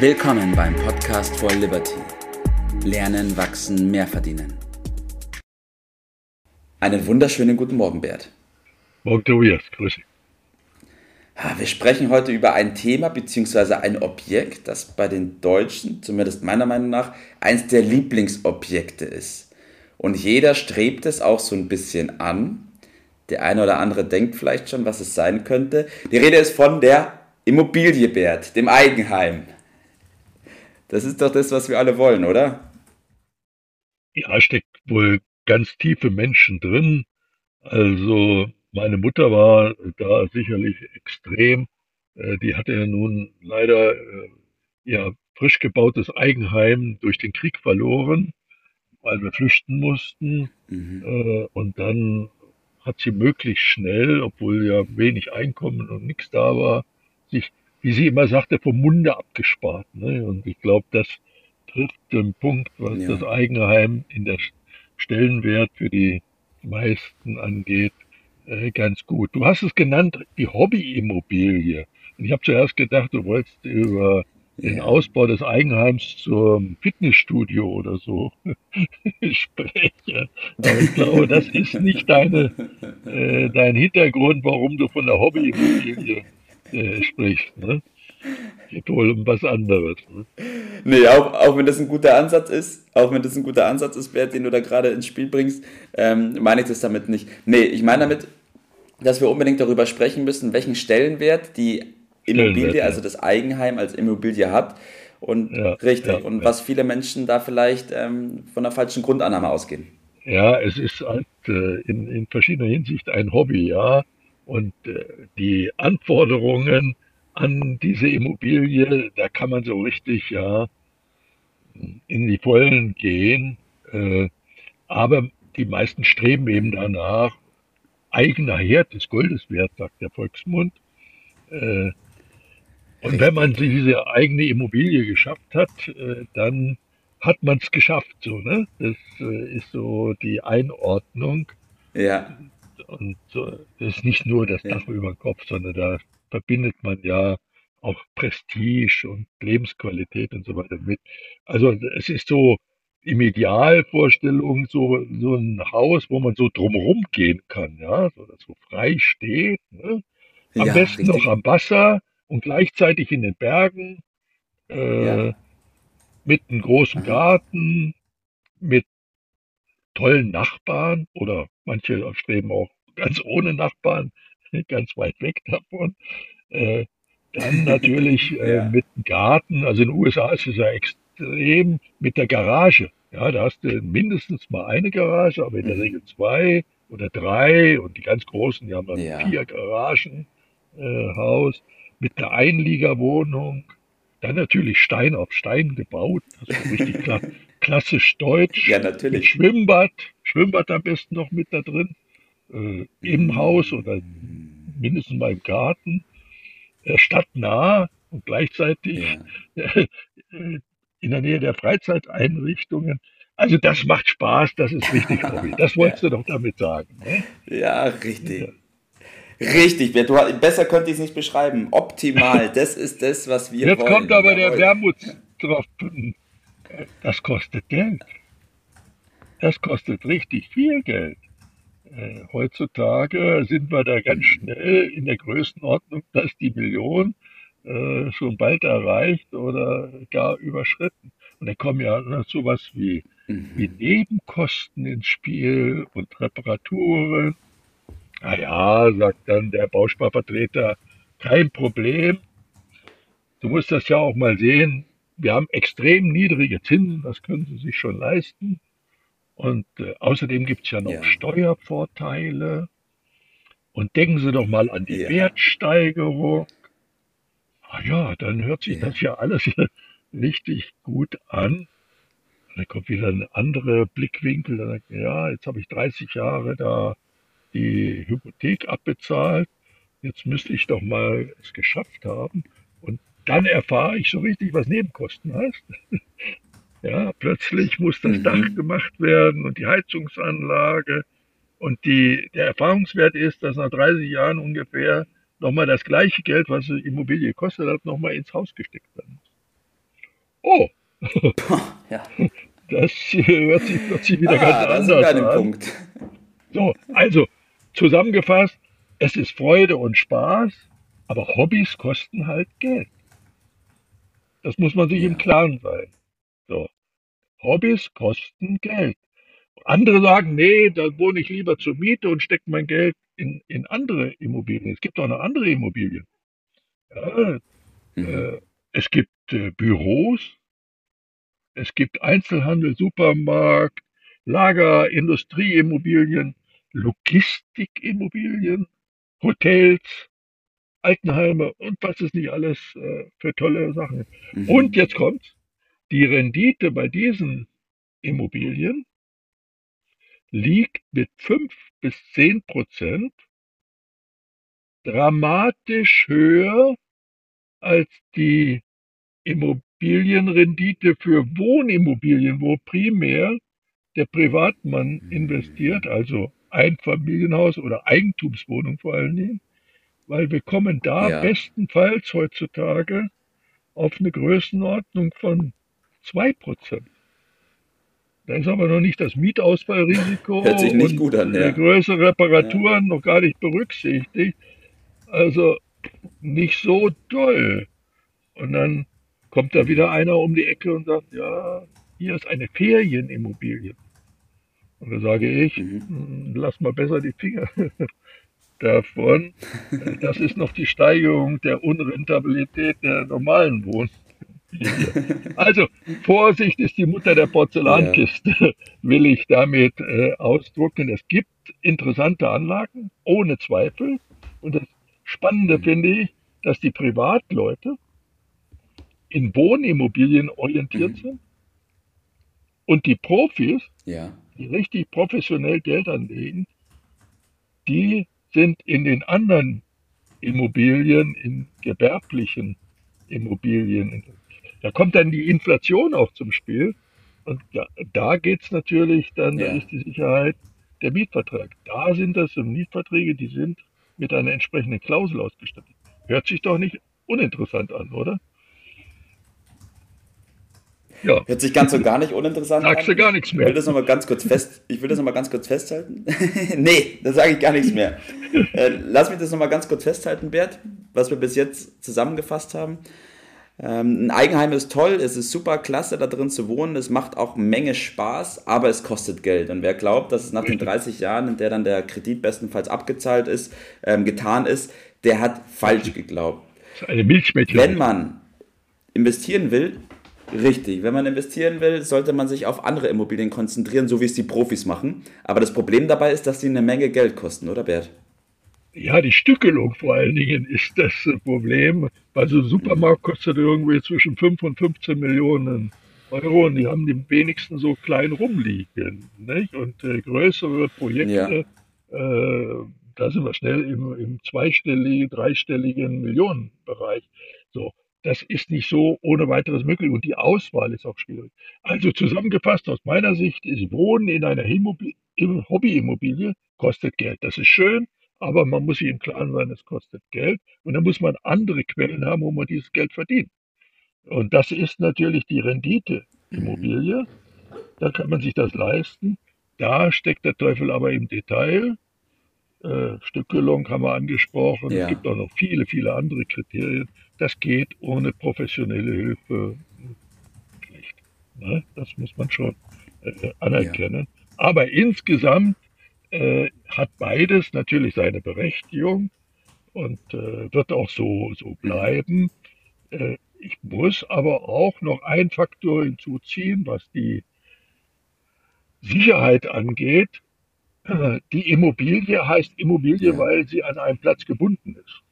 Willkommen beim Podcast for Liberty. Lernen, wachsen, mehr verdienen. Einen wunderschönen guten Morgen, Bert. Morgen, Tobias. Grüße. Wir sprechen heute über ein Thema bzw. ein Objekt, das bei den Deutschen, zumindest meiner Meinung nach, eins der Lieblingsobjekte ist. Und jeder strebt es auch so ein bisschen an. Der eine oder andere denkt vielleicht schon, was es sein könnte. Die Rede ist von der Immobilie, Bert, dem Eigenheim. Das ist doch das, was wir alle wollen, oder? Ja, steckt wohl ganz tiefe Menschen drin. Also meine Mutter war da sicherlich extrem. Äh, die hatte ja nun leider äh, ihr frisch gebautes Eigenheim durch den Krieg verloren, weil wir flüchten mussten. Mhm. Äh, und dann hat sie möglichst schnell, obwohl ja wenig Einkommen und nichts da war, sich wie sie immer sagte, vom Munde abgespart. Ne? Und ich glaube, das trifft den Punkt, was ja. das Eigenheim in der Stellenwert für die meisten angeht, äh, ganz gut. Du hast es genannt, die Hobbyimmobilie. Und ich habe zuerst gedacht, du wolltest über den Ausbau des Eigenheims zum Fitnessstudio oder so sprechen. Aber ich glaube, das ist nicht deine, äh, dein Hintergrund, warum du von der Hobbyimmobilie äh, spricht. Ne? Geht wohl um was anderes. Ne? Nee, auch, auch wenn das ein guter Ansatz ist, auch wenn das ein guter Ansatz ist, Bert, den du da gerade ins Spiel bringst, ähm, meine ich das damit nicht. Nee, ich meine damit, dass wir unbedingt darüber sprechen müssen, welchen Stellenwert die Immobilie, also das Eigenheim als Immobilie hat. Und ja, richtig, ja, und ja. was viele Menschen da vielleicht ähm, von der falschen Grundannahme ausgehen. Ja, es ist halt äh, in, in verschiedener Hinsicht ein Hobby, ja. Und äh, die Anforderungen an diese Immobilie, da kann man so richtig ja in die Vollen gehen. Äh, aber die meisten streben eben danach, eigener Herd des Goldes wert, sagt der Volksmund. Äh, und wenn man diese eigene Immobilie geschafft hat, dann hat man es geschafft. So, ne? Das ist so die Einordnung. Ja. Und das ist nicht nur das Dach ja. über dem Kopf, sondern da verbindet man ja auch Prestige und Lebensqualität und so weiter mit. Also es ist so im Idealvorstellung so, so ein Haus, wo man so drumherum gehen kann, ja, so dass so frei steht. Ne? Am ja, besten richtig. noch am Wasser und gleichzeitig in den Bergen, äh, ja. mit einem großen Garten, mit tollen Nachbarn oder manche streben auch ganz ohne Nachbarn, ganz weit weg davon. Äh, dann natürlich äh, ja. mit dem Garten, also in den USA ist es ja extrem mit der Garage. Ja, da hast du mindestens mal eine Garage, aber in der mhm. Regel zwei oder drei und die ganz großen, die haben dann ja. vier Garagen, äh, Haus mit der Einliegerwohnung, dann natürlich Stein auf Stein gebaut, also richtig kla klassisch deutsch. Ja, natürlich. Mit Schwimmbad, Schwimmbad am besten noch mit da drin äh, im Haus oder mindestens mal im Garten, äh, stadtnah und gleichzeitig ja. äh, in der Nähe der Freizeiteinrichtungen. Also das macht Spaß, das ist richtig Hobby. Das wolltest ja. du doch damit sagen. Ne? Ja, richtig. Ja. Richtig, du, besser könnte ich es nicht beschreiben. Optimal, das ist das, was wir Jetzt wollen. kommt aber der Wermutstropfen. Das kostet Geld. Das kostet richtig viel Geld. Äh, heutzutage sind wir da ganz schnell in der Größenordnung, dass die Million äh, schon bald erreicht oder gar überschritten. Und da kommen ja noch sowas wie, mhm. wie Nebenkosten ins Spiel und Reparaturen. Na ja, sagt dann der Bausparvertreter, kein Problem. Du musst das ja auch mal sehen. Wir haben extrem niedrige Zinsen, das können Sie sich schon leisten. Und äh, außerdem gibt es ja noch ja. Steuervorteile. Und denken Sie doch mal an die ja. Wertsteigerung. Ah ja, dann hört sich ja. das ja alles richtig gut an. Dann kommt wieder ein anderer Blickwinkel. Dann sagt, ja, jetzt habe ich 30 Jahre da die Hypothek abbezahlt. Jetzt müsste ich doch mal es geschafft haben. Und dann erfahre ich so richtig, was Nebenkosten heißt. Ja, plötzlich muss das mhm. Dach gemacht werden und die Heizungsanlage. Und die, der Erfahrungswert ist, dass nach 30 Jahren ungefähr nochmal das gleiche Geld, was die Immobilie kostet hat, nochmal ins Haus gesteckt werden muss. oh, ja. das hört sich plötzlich wieder ah, ganz anders an. Punkt. So, also zusammengefasst, es ist Freude und Spaß, aber Hobbys kosten halt Geld. Das muss man sich ja. im Klaren sein. Hobbys kosten Geld. Andere sagen, nee, da wohne ich lieber zur Miete und stecke mein Geld in, in andere Immobilien. Es gibt auch noch andere Immobilien. Ja, mhm. äh, es gibt äh, Büros, es gibt Einzelhandel, Supermarkt, Lager, Industrieimmobilien, Logistikimmobilien, Hotels, Altenheime und was es nicht alles äh, für tolle Sachen. Mhm. Und jetzt kommt die Rendite bei diesen Immobilien liegt mit 5 bis 10 Prozent dramatisch höher als die Immobilienrendite für Wohnimmobilien, wo primär der Privatmann mhm. investiert, also Einfamilienhaus oder Eigentumswohnung vor allen Dingen, weil wir kommen da ja. bestenfalls heutzutage auf eine Größenordnung von 2%. Da ist aber noch nicht das Mietausfallrisiko Hört sich nicht gut an, ja. größere Reparaturen ja. noch gar nicht berücksichtigt. Also nicht so toll. Und dann kommt da wieder einer um die Ecke und sagt, ja, hier ist eine Ferienimmobilie. Und da sage ich, mhm. Hm, lass mal besser die Finger davon. Das ist noch die Steigerung der Unrentabilität der normalen Wohnungen. Also, Vorsicht ist die Mutter der Porzellankiste, ja. will ich damit äh, ausdrucken. Es gibt interessante Anlagen, ohne Zweifel. Und das Spannende mhm. finde ich, dass die Privatleute in Wohnimmobilien orientiert mhm. sind und die Profis, ja. die richtig professionell Geld anlegen, die sind in den anderen Immobilien, in gewerblichen Immobilien. Da kommt dann die Inflation auch zum Spiel. Und da, da geht es natürlich dann, ja. da ist die Sicherheit der Mietvertrag. Da sind das Mietverträge, die sind mit einer entsprechenden Klausel ausgestattet. Hört sich doch nicht uninteressant an, oder? Ja. Hört sich ganz und gar nicht uninteressant Sagst an. Sagst du gar nichts mehr. Ich will das nochmal ganz kurz fest, ich will das noch mal ganz kurz festhalten. nee, da sage ich gar nichts mehr. Äh, lass mich das nochmal ganz kurz festhalten, Bert, was wir bis jetzt zusammengefasst haben. Ähm, ein Eigenheim ist toll, es ist super klasse, da drin zu wohnen, es macht auch Menge Spaß, aber es kostet Geld. Und wer glaubt, dass es nach den 30 Jahren, in der dann der Kredit bestenfalls abgezahlt ist, ähm, getan ist, der hat falsch geglaubt. Eine Milchmädchen. Wenn man investieren will, Richtig. Wenn man investieren will, sollte man sich auf andere Immobilien konzentrieren, so wie es die Profis machen. Aber das Problem dabei ist, dass sie eine Menge Geld kosten, oder Bert? Ja, die Stückelung vor allen Dingen ist das Problem. Weil so ein Supermarkt kostet irgendwie zwischen 5 und 15 Millionen Euro und die haben die wenigsten so klein rumliegen. Nicht? Und äh, größere Projekte, ja. äh, da sind wir schnell im, im zweistelligen, dreistelligen Millionenbereich. So das ist nicht so ohne weiteres möglich und die Auswahl ist auch schwierig. Also zusammengefasst aus meiner Sicht ist Wohnen in einer Hobbyimmobilie kostet Geld. Das ist schön, aber man muss sich im Klaren sein, es kostet Geld und dann muss man andere Quellen haben, wo man dieses Geld verdient. Und das ist natürlich die Rendite Immobilie. Da kann man sich das leisten. Da steckt der Teufel aber im Detail. Äh, Stückelung haben wir angesprochen. Ja. Es gibt auch noch viele, viele andere Kriterien. Das geht ohne professionelle Hilfe nicht. Ne? Das muss man schon äh, anerkennen. Ja. Aber insgesamt äh, hat beides natürlich seine Berechtigung und äh, wird auch so, so bleiben. Äh, ich muss aber auch noch einen Faktor hinzuziehen, was die Sicherheit angeht. Die Immobilie heißt Immobilie, ja. weil sie an einem Platz gebunden ist.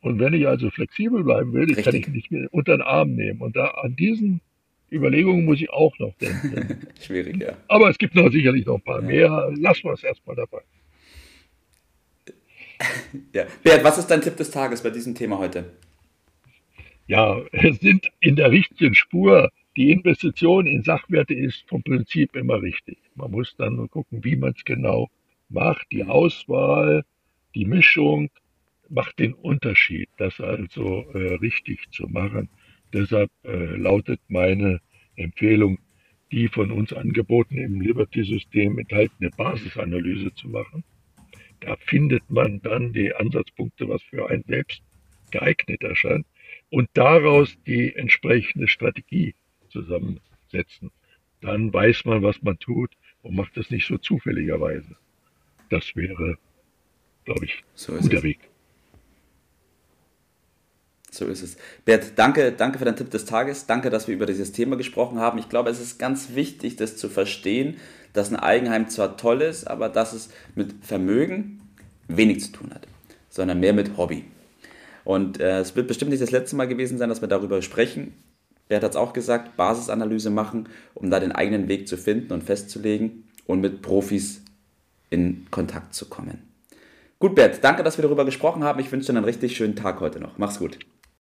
Und wenn ich also flexibel bleiben will, Richtig. kann ich nicht mehr unter den Arm nehmen. Und da an diesen Überlegungen muss ich auch noch denken. Schwierig, ja. Aber es gibt noch sicherlich noch ein paar ja. mehr. Lassen wir es erstmal dabei. Ja. Bert, was ist dein Tipp des Tages bei diesem Thema heute? Ja, es sind in der richtigen Spur. Die Investition in Sachwerte ist vom Prinzip immer richtig. Man muss dann nur gucken, wie man es genau macht. Die mhm. Auswahl, die Mischung, macht den Unterschied, das also äh, richtig zu machen. Deshalb äh, lautet meine Empfehlung, die von uns angebotene im Liberty-System enthaltene Basisanalyse zu machen. Da findet man dann die Ansatzpunkte, was für einen selbst geeignet erscheint und daraus die entsprechende Strategie zusammensetzen. Dann weiß man, was man tut und macht das nicht so zufälligerweise. Das wäre, glaube ich, so guter es. Weg. So ist es. Bert, danke, danke für deinen Tipp des Tages. Danke, dass wir über dieses Thema gesprochen haben. Ich glaube, es ist ganz wichtig, das zu verstehen, dass ein Eigenheim zwar toll ist, aber dass es mit Vermögen wenig zu tun hat, sondern mehr mit Hobby. Und äh, es wird bestimmt nicht das letzte Mal gewesen sein, dass wir darüber sprechen. Bert hat es auch gesagt, Basisanalyse machen, um da den eigenen Weg zu finden und festzulegen und mit Profis in Kontakt zu kommen. Gut, Bert, danke, dass wir darüber gesprochen haben. Ich wünsche dir einen richtig schönen Tag heute noch. Mach's gut.